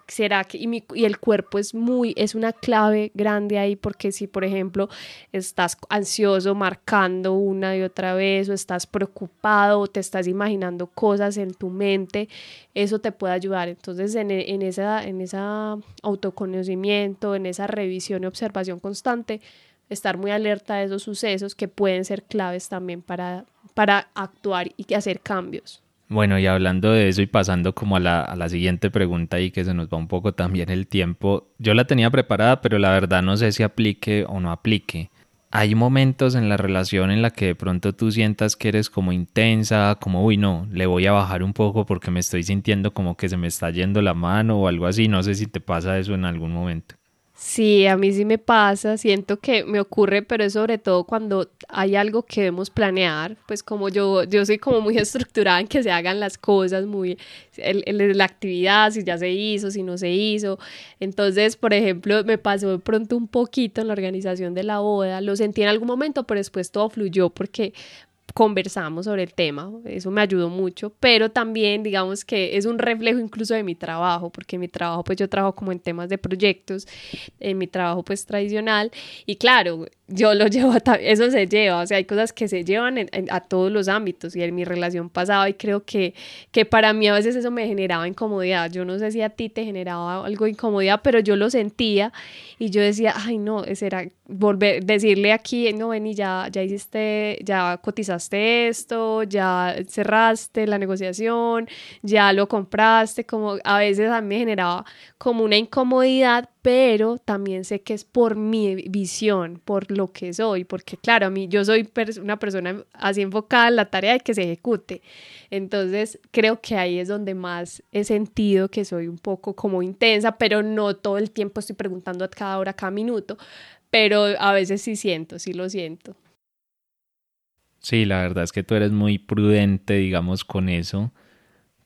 Será que y, y, el cuerpo es muy es una clave grande ahí porque si por ejemplo estás ansioso marcando una y otra vez o estás preocupado o te estás imaginando cosas en tu mente eso te puede ayudar. Entonces en, en esa en esa autoconocimiento en esa revisión y observación constante estar muy alerta de esos sucesos que pueden ser claves también para para actuar y hacer cambios bueno, y hablando de eso y pasando como a la, siguiente pregunta y que se nos va un poco también el tiempo, yo la tenía preparada, pero la verdad no sé si aplique o no aplique. Hay momentos en la relación en la que de pronto tú sientas que eres como intensa, como, uy, no, le voy a bajar un poco porque me estoy sintiendo como que se me está yendo la mano o algo así. No sé si te pasa eso en algún momento. Sí, a mí sí me pasa, siento que me ocurre, pero es sobre todo cuando hay algo que debemos planear, pues como yo, yo soy como muy estructurada en que se hagan las cosas, muy, el, la actividad, si ya se hizo, si no se hizo. Entonces, por ejemplo, me pasó de pronto un poquito en la organización de la boda, lo sentí en algún momento, pero después todo fluyó porque conversamos sobre el tema, eso me ayudó mucho, pero también digamos que es un reflejo incluso de mi trabajo, porque mi trabajo pues yo trabajo como en temas de proyectos, en mi trabajo pues tradicional y claro, yo lo llevo, a eso se lleva, o sea, hay cosas que se llevan a todos los ámbitos y en mi relación pasada y creo que, que para mí a veces eso me generaba incomodidad, yo no sé si a ti te generaba algo de incomodidad, pero yo lo sentía y yo decía, ay no, será volver, decirle aquí, no, ven y ya, ya hiciste, ya cotizaste esto, ya cerraste la negociación, ya lo compraste, como a veces a mí me generaba como una incomodidad, pero también sé que es por mi visión, por lo que soy, porque claro, a mí yo soy una persona así enfocada en la tarea de que se ejecute. Entonces, creo que ahí es donde más he sentido que soy un poco como intensa, pero no todo el tiempo estoy preguntando a cada hora, a cada minuto, pero a veces sí siento, sí lo siento. Sí, la verdad es que tú eres muy prudente, digamos, con eso,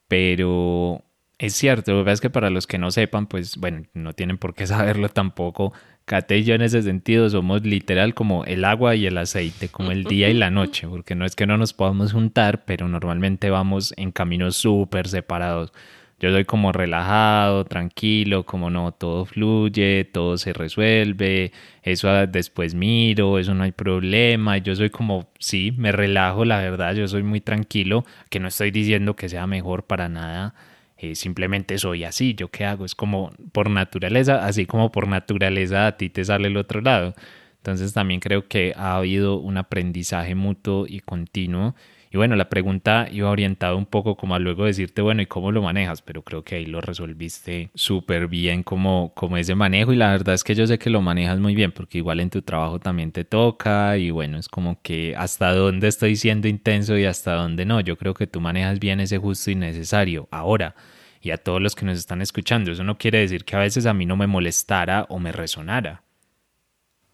pero es cierto, lo que es que para los que no sepan, pues bueno, no tienen por qué saberlo tampoco. Kate y yo en ese sentido somos literal como el agua y el aceite, como el día y la noche, porque no es que no nos podamos juntar, pero normalmente vamos en caminos súper separados. Yo soy como relajado, tranquilo, como no, todo fluye, todo se resuelve, eso después miro, eso no hay problema. Yo soy como, sí, me relajo, la verdad, yo soy muy tranquilo, que no estoy diciendo que sea mejor para nada eh, simplemente soy así, yo qué hago, es como por naturaleza, así como por naturaleza a ti te sale el otro lado. Entonces también creo que ha habido un aprendizaje mutuo y continuo y bueno, la pregunta iba orientada un poco como a luego decirte, bueno, ¿y cómo lo manejas? Pero creo que ahí lo resolviste súper bien como, como ese manejo y la verdad es que yo sé que lo manejas muy bien porque igual en tu trabajo también te toca y bueno, es como que hasta dónde estoy siendo intenso y hasta dónde no. Yo creo que tú manejas bien ese justo y necesario. Ahora, y a todos los que nos están escuchando, eso no quiere decir que a veces a mí no me molestara o me resonara.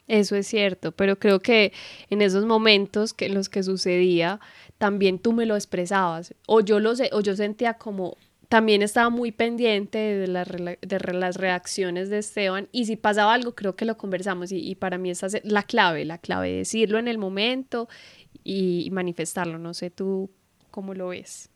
Eso es cierto, pero creo que en esos momentos que en los que sucedía, también tú me lo expresabas, o yo, lo, o yo sentía como, también estaba muy pendiente de, de las reacciones de Esteban y si pasaba algo creo que lo conversamos y, para mí esa es la clave, la clave, decirlo en el momento y manifestarlo, no sé tú cómo lo ves.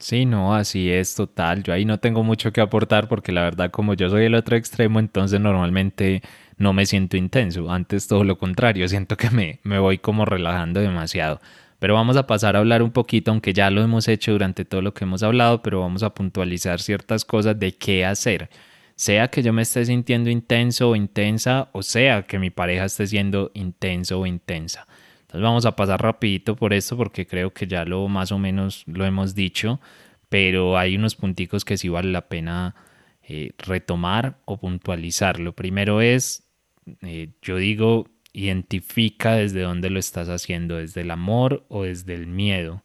Sí, no, así es total. Yo ahí no tengo mucho que aportar porque la verdad como yo soy el otro extremo, entonces normalmente no me siento intenso. Antes todo lo contrario, siento que me, me voy como relajando demasiado. Pero vamos a pasar a hablar un poquito, aunque ya lo hemos hecho durante todo lo que hemos hablado, pero vamos a puntualizar ciertas cosas de qué hacer. Sea que yo me esté sintiendo intenso o intensa, o sea que mi pareja esté siendo intenso o intensa. Entonces vamos a pasar rapidito por esto porque creo que ya lo más o menos lo hemos dicho, pero hay unos punticos que sí vale la pena eh, retomar o puntualizar. Lo primero es, eh, yo digo, identifica desde dónde lo estás haciendo, desde el amor o desde el miedo.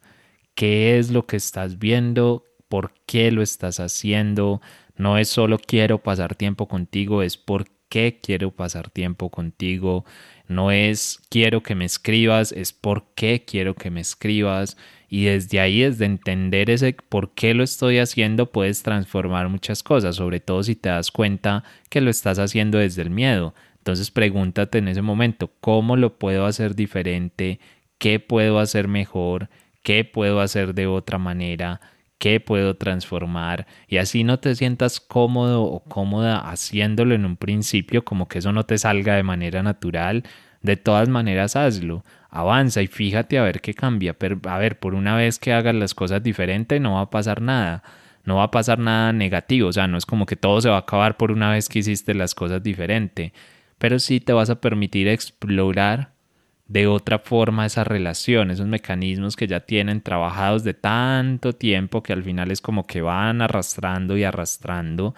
¿Qué es lo que estás viendo? ¿Por qué lo estás haciendo? No es solo quiero pasar tiempo contigo, es por qué quiero pasar tiempo contigo. No es quiero que me escribas, es por qué quiero que me escribas. Y desde ahí, desde entender ese por qué lo estoy haciendo, puedes transformar muchas cosas, sobre todo si te das cuenta que lo estás haciendo desde el miedo, entonces pregúntate en ese momento, ¿cómo lo puedo hacer diferente? ¿Qué puedo hacer mejor? ¿Qué puedo hacer de otra manera? ¿Qué puedo transformar? Y así no te sientas cómodo o cómoda haciéndolo en un principio, como que eso no te salga de manera natural. De todas maneras, hazlo. Avanza y fíjate a ver qué cambia. A ver, por una vez que hagas las cosas diferente, no va a pasar nada. No va a pasar nada negativo. O sea, no es como que todo se va a acabar por una vez que hiciste las cosas diferente pero sí te vas a permitir explorar de otra forma esa relación, esos mecanismos que ya tienen trabajados de tanto tiempo que al final es como que van arrastrando y arrastrando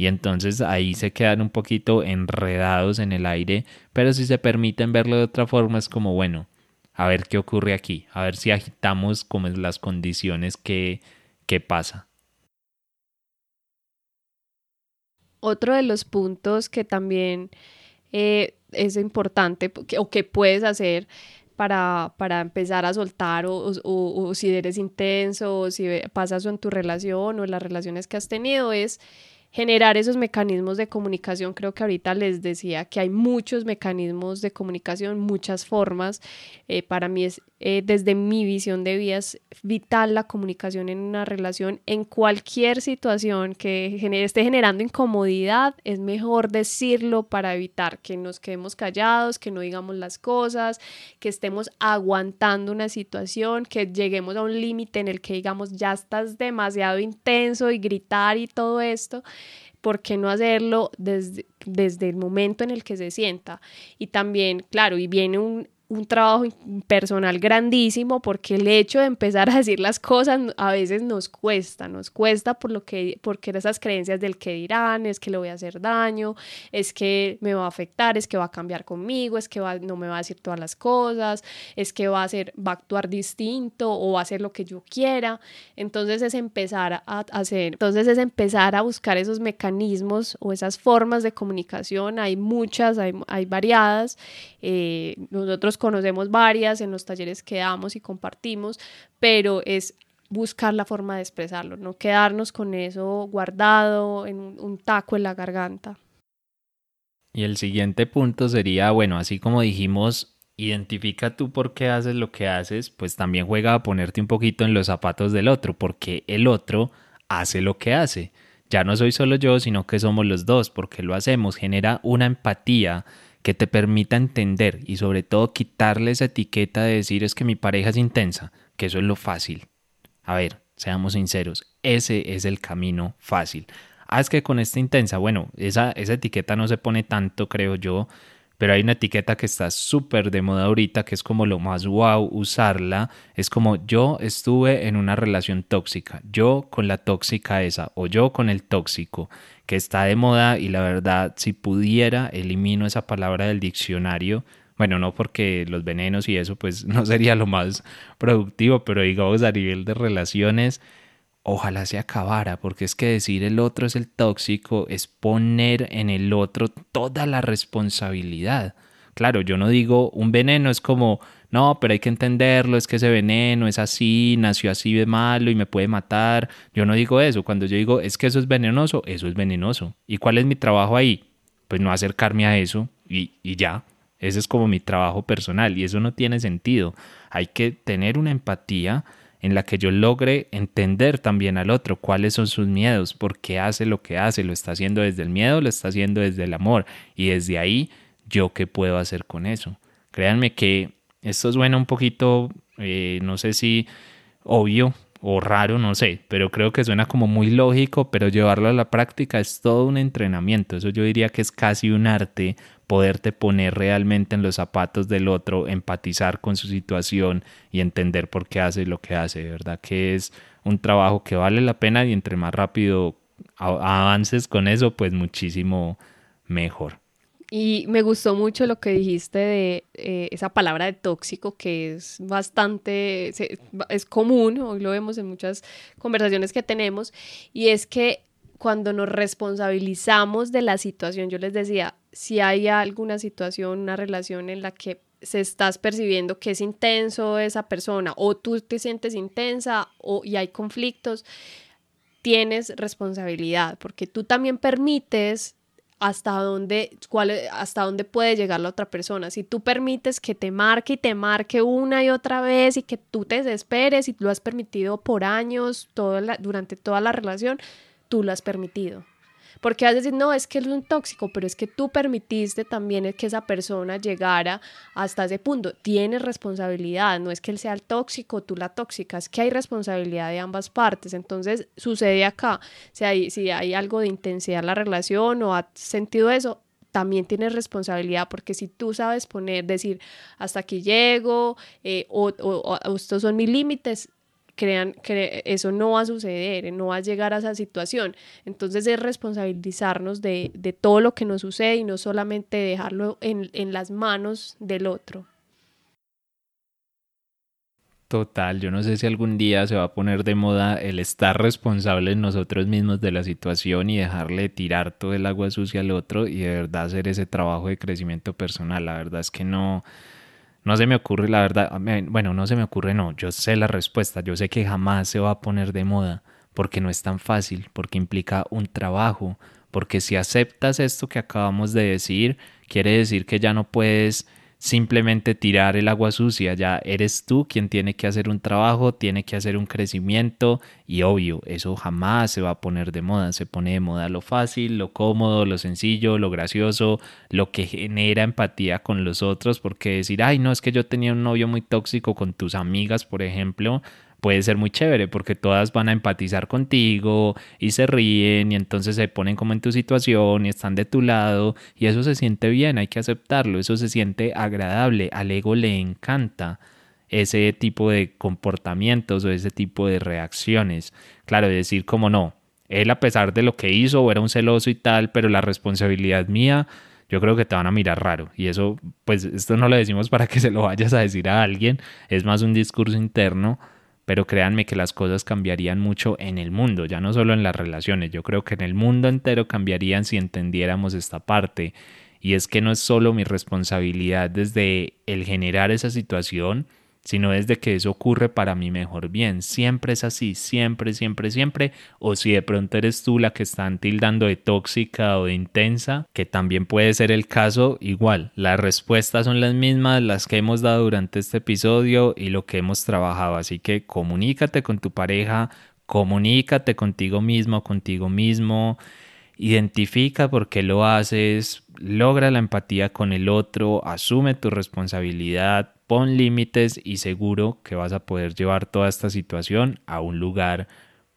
y entonces ahí se quedan un poquito enredados en el aire, pero si se permiten verlo de otra forma es como bueno, a ver qué ocurre aquí, a ver si agitamos como las condiciones que, que pasa. Otro de los puntos que también eh, es importante o que puedes hacer para, para empezar a soltar o, o, si eres intenso o si pasas en tu relación o las relaciones que has tenido es generar esos mecanismos de comunicación. Creo que ahorita les decía que hay muchos mecanismos de comunicación, muchas formas. Eh, para mí es, eh, desde mi visión de vida, es vital la comunicación en una relación. En cualquier situación que esté generando incomodidad, es mejor decirlo para evitar que nos quedemos callados, que no digamos las cosas, que estemos aguantando una situación, que lleguemos a un límite en el que digamos ya estás demasiado intenso y gritar y todo esto. ¿por qué no hacerlo desde, desde el momento en el que se sienta? Y también, claro, y viene un, un trabajo personal grandísimo porque el hecho de empezar a decir las cosas a veces nos cuesta, nos cuesta por lo que porque esas creencias del que dirán, es que le voy a hacer daño, es que me va a afectar, es que va a cambiar conmigo, es que no me va a decir todas las cosas, es que va a hacer va a actuar distinto o va a hacer lo que yo quiera. Entonces es empezar a hacer, entonces es empezar a buscar esos mecanismos o esas formas de comunicación, hay muchas, hay, hay variadas. Eh, nosotros conocemos varias en los talleres que damos y compartimos, pero es buscar la forma de expresarlo, no quedarnos con eso guardado en un, taco en la garganta. Y el siguiente punto sería, bueno, así como dijimos, identifica tú por qué haces lo que haces, pues también juega a ponerte un poquito en los zapatos del otro, porque el otro hace lo que hace. Ya no soy solo yo, sino que somos los dos, porque lo hacemos, genera una empatía que te permita entender y sobre todo quitarle esa etiqueta de decir es que mi pareja es intensa, que eso es lo fácil. A ver, seamos sinceros, ese es el camino fácil. Ah, es que con esta intensa, bueno, esa, esa etiqueta no se pone tanto, creo yo, pero hay una etiqueta que está súper de moda ahorita, que es como lo más wow usarla, es como yo estuve en una relación tóxica, yo con la tóxica esa, o yo con el tóxico, que está de moda y la verdad, si pudiera, elimino esa palabra del diccionario. Bueno, no porque los venenos y eso pues no sería lo más productivo, pero digamos a nivel de relaciones, ojalá se acabara, porque es que decir el otro es el tóxico es poner en el otro toda la responsabilidad. Claro, yo no digo un veneno es como, no, pero hay que entenderlo, es que ese veneno es así, nació así de malo y me puede matar. Yo no digo eso, cuando yo digo es que eso es venenoso, eso es venenoso. ¿Y cuál es mi trabajo ahí? Pues no acercarme a eso y, y ya. Ese es como mi trabajo personal y eso no tiene sentido. Hay que tener una empatía en la que yo logre entender también al otro cuáles son sus miedos, por qué hace lo que hace, lo está haciendo desde el miedo, lo está haciendo desde el amor y desde ahí yo qué puedo hacer con eso. Créanme que esto suena un poquito, eh, no sé si obvio o raro, no sé, pero creo que suena como muy lógico, pero llevarlo a la práctica es todo un entrenamiento, eso yo diría que es casi un arte poderte poner realmente en los zapatos del otro, empatizar con su situación y entender por qué hace lo que hace, ¿verdad? Que es un trabajo que vale la pena y entre más rápido avances con eso, pues muchísimo mejor. Y me gustó mucho lo que dijiste de eh, esa palabra de tóxico, que es bastante, es común, hoy lo vemos en muchas conversaciones que tenemos, y es que cuando nos responsabilizamos de la situación, yo les decía, si hay alguna situación, una relación en la que se estás percibiendo que es intenso esa persona o tú te sientes intensa o, y hay conflictos, tienes responsabilidad porque tú también permites hasta dónde, cuál, hasta dónde puede llegar la otra persona. Si tú permites que te marque y te marque una y otra vez y que tú te desesperes y lo has permitido por años, durante toda la relación, tú lo has permitido. Porque vas a decir, no, es que es un tóxico, pero es que tú permitiste también que esa persona llegara hasta ese punto. Tienes responsabilidad, no es que él sea el tóxico, tú la tóxica, es que hay responsabilidad de ambas partes. Entonces, sucede acá, si hay, si hay algo de intensidad en la relación o has sentido eso, también tienes responsabilidad porque si tú sabes poner, decir, hasta aquí llego eh, o estos son mis límites, crean que eso no va a suceder, no va a llegar a esa situación. Entonces es responsabilizarnos de, todo lo que nos sucede y no solamente dejarlo en, en las manos del otro. Total, yo no sé si algún día se va a poner de moda el estar responsable nosotros mismos de la situación y dejarle tirar todo el agua sucia al otro y de verdad hacer ese trabajo de crecimiento personal. La verdad es que no, no se me ocurre, la verdad, bueno, no se me ocurre, no, yo sé la respuesta, yo sé que jamás se va a poner de moda, porque no es tan fácil, porque implica un trabajo, porque si aceptas esto que acabamos de decir, quiere decir que ya no puedes simplemente tirar el agua sucia, ya eres tú quien tiene que hacer un trabajo, tiene que hacer un crecimiento y obvio, eso jamás se va a poner de moda, se pone de moda lo fácil, lo cómodo, lo sencillo, lo gracioso, lo que genera empatía con los otros, porque decir, ay, no, es que yo tenía un novio muy tóxico con tus amigas, por ejemplo, puede ser muy chévere porque todas van a empatizar contigo y se ríen y entonces se ponen como en tu situación y están de tu lado y eso se siente bien, hay que aceptarlo, eso se siente agradable, al ego le encanta ese tipo de comportamientos o ese tipo de reacciones. Claro, decir como no, él a pesar de lo que hizo era un celoso y tal, pero la responsabilidad mía, yo creo que te van a mirar raro. Y eso, pues esto no lo decimos para que se lo vayas a decir a alguien, es más un discurso interno pero créanme que las cosas cambiarían mucho en el mundo, ya no solo en las relaciones, yo creo que en el mundo entero cambiarían si entendiéramos esta parte. Y es que no es solo mi responsabilidad desde el generar esa situación, sino desde que eso ocurre para mi mejor bien. Siempre es así, siempre, siempre, siempre. O si de pronto eres tú la que están tildando de tóxica o de intensa, que también puede ser el caso, igual. Las respuestas son las mismas, las que hemos dado durante este episodio y lo que hemos trabajado. Así que comunícate con tu pareja, comunícate contigo mismo, contigo mismo. Identifica por qué lo haces, logra la empatía con el otro, asume tu responsabilidad, pon límites y seguro que vas a poder llevar toda esta situación a un lugar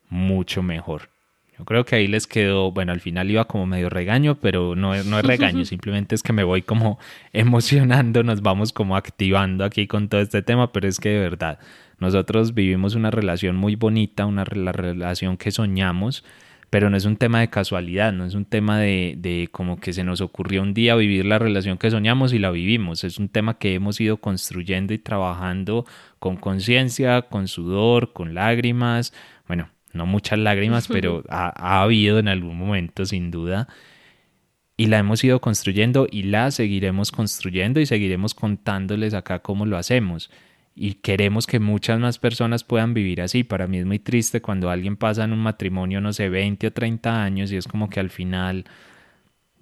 mucho mejor. Yo creo que ahí les quedó, bueno, al final iba como medio regaño, pero no, no es regaño, simplemente es que me voy como emocionando, nos vamos como activando aquí con todo este tema, pero es que de verdad, nosotros vivimos una relación muy bonita, una la relación que soñamos, pero no es un tema de casualidad, no es un tema de, de, como que se nos ocurrió un día vivir la relación que soñamos y la vivimos, es un tema que hemos ido construyendo y trabajando con conciencia, con sudor, con lágrimas, bueno, no muchas lágrimas, pero ha, ha, habido en algún momento sin duda. Y la hemos ido construyendo y la seguiremos construyendo y seguiremos contándoles acá cómo lo hacemos. Y queremos que muchas más personas puedan vivir así. Para mí es muy triste cuando alguien pasa en un matrimonio, no sé, 20 o 30 años y es como que al final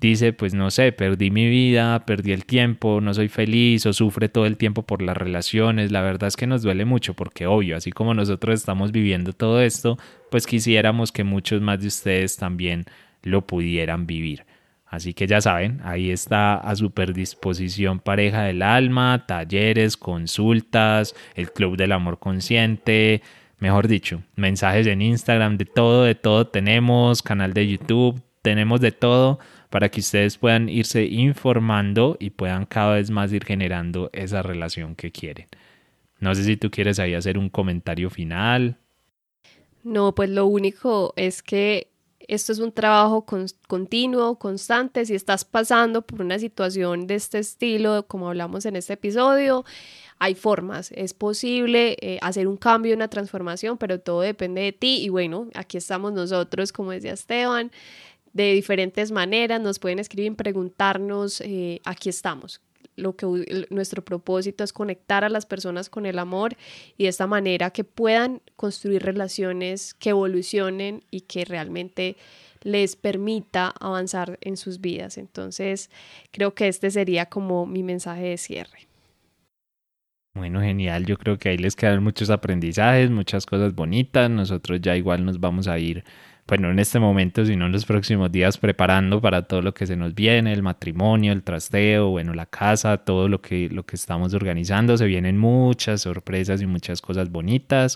dice, pues no sé, perdí mi vida, perdí el tiempo, no soy feliz o sufre todo el tiempo por las relaciones. La verdad es que nos duele mucho porque obvio, así como nosotros estamos viviendo todo esto, pues quisiéramos que muchos más de ustedes también lo pudieran vivir. Así que ya saben, ahí está a super disposición Pareja del Alma, talleres, consultas, el Club del Amor Consciente, mejor dicho, mensajes en Instagram, de todo, de todo tenemos, canal de YouTube, tenemos de todo para que ustedes puedan irse informando y puedan cada vez más ir generando esa relación que quieren. No sé si tú quieres ahí hacer un comentario final. No, pues lo único es que esto es un trabajo continuo, constante. Si estás pasando por una situación de este estilo, como hablamos en este episodio, hay formas, es posible eh, hacer un cambio, una transformación, pero todo depende de ti. Y bueno, aquí estamos nosotros, como decía Esteban, de diferentes maneras, nos pueden escribir, preguntarnos, eh, aquí estamos. Lo que nuestro propósito es conectar a las personas con el amor y de esta manera que puedan construir relaciones que evolucionen y que realmente les permita avanzar en sus vidas. Entonces, creo que este sería como mi mensaje de cierre. Bueno, genial. Yo creo que ahí les quedan muchos aprendizajes, muchas cosas bonitas. Nosotros ya igual nos vamos a ir bueno, en este momento, sino en los próximos días, preparando para todo lo que se nos viene, el matrimonio, el trasteo, bueno, la casa, todo lo que, lo que estamos organizando. Se vienen muchas sorpresas y muchas cosas bonitas.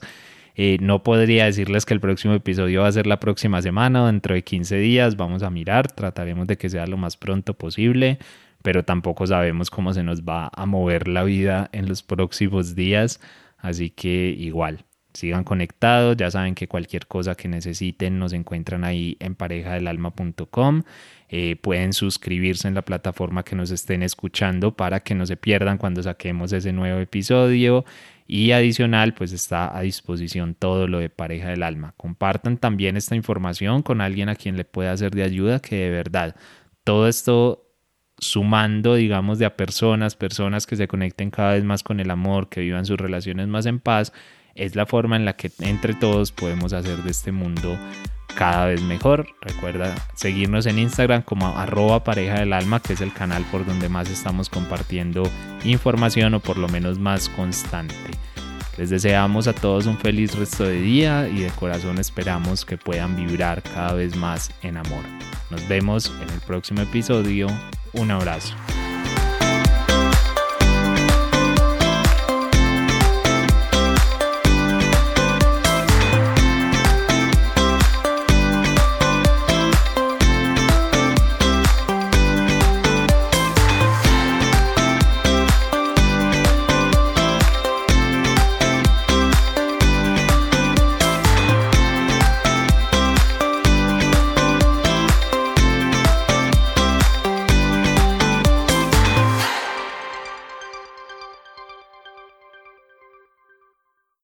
Eh, no podría decirles que el próximo episodio va a ser la próxima semana dentro de 15 días. Vamos a mirar, trataremos de que sea lo más pronto posible, pero tampoco sabemos cómo se nos va a mover la vida en los próximos días. Así que igual, sigan conectados, ya saben que cualquier cosa que necesiten nos encuentran ahí en parejadelalma.com. Eh, pueden suscribirse en la plataforma que nos estén escuchando para que no se pierdan cuando saquemos ese nuevo episodio. Y adicional, pues está a disposición todo lo de pareja del alma. Compartan también esta información con alguien a quien le pueda ser de ayuda, que de verdad todo esto sumando, digamos, de a personas, personas que se conecten cada vez más con el amor, que vivan sus relaciones más en paz, es la forma en la que entre todos podemos hacer de este mundo cada vez mejor. Recuerda seguirnos en Instagram como arroba pareja del alma, que es el canal por donde más estamos compartiendo información o por lo menos más constante. Les deseamos a todos un feliz resto de día y de corazón esperamos que puedan vibrar cada vez más en amor. Nos vemos en el próximo episodio. Un abrazo.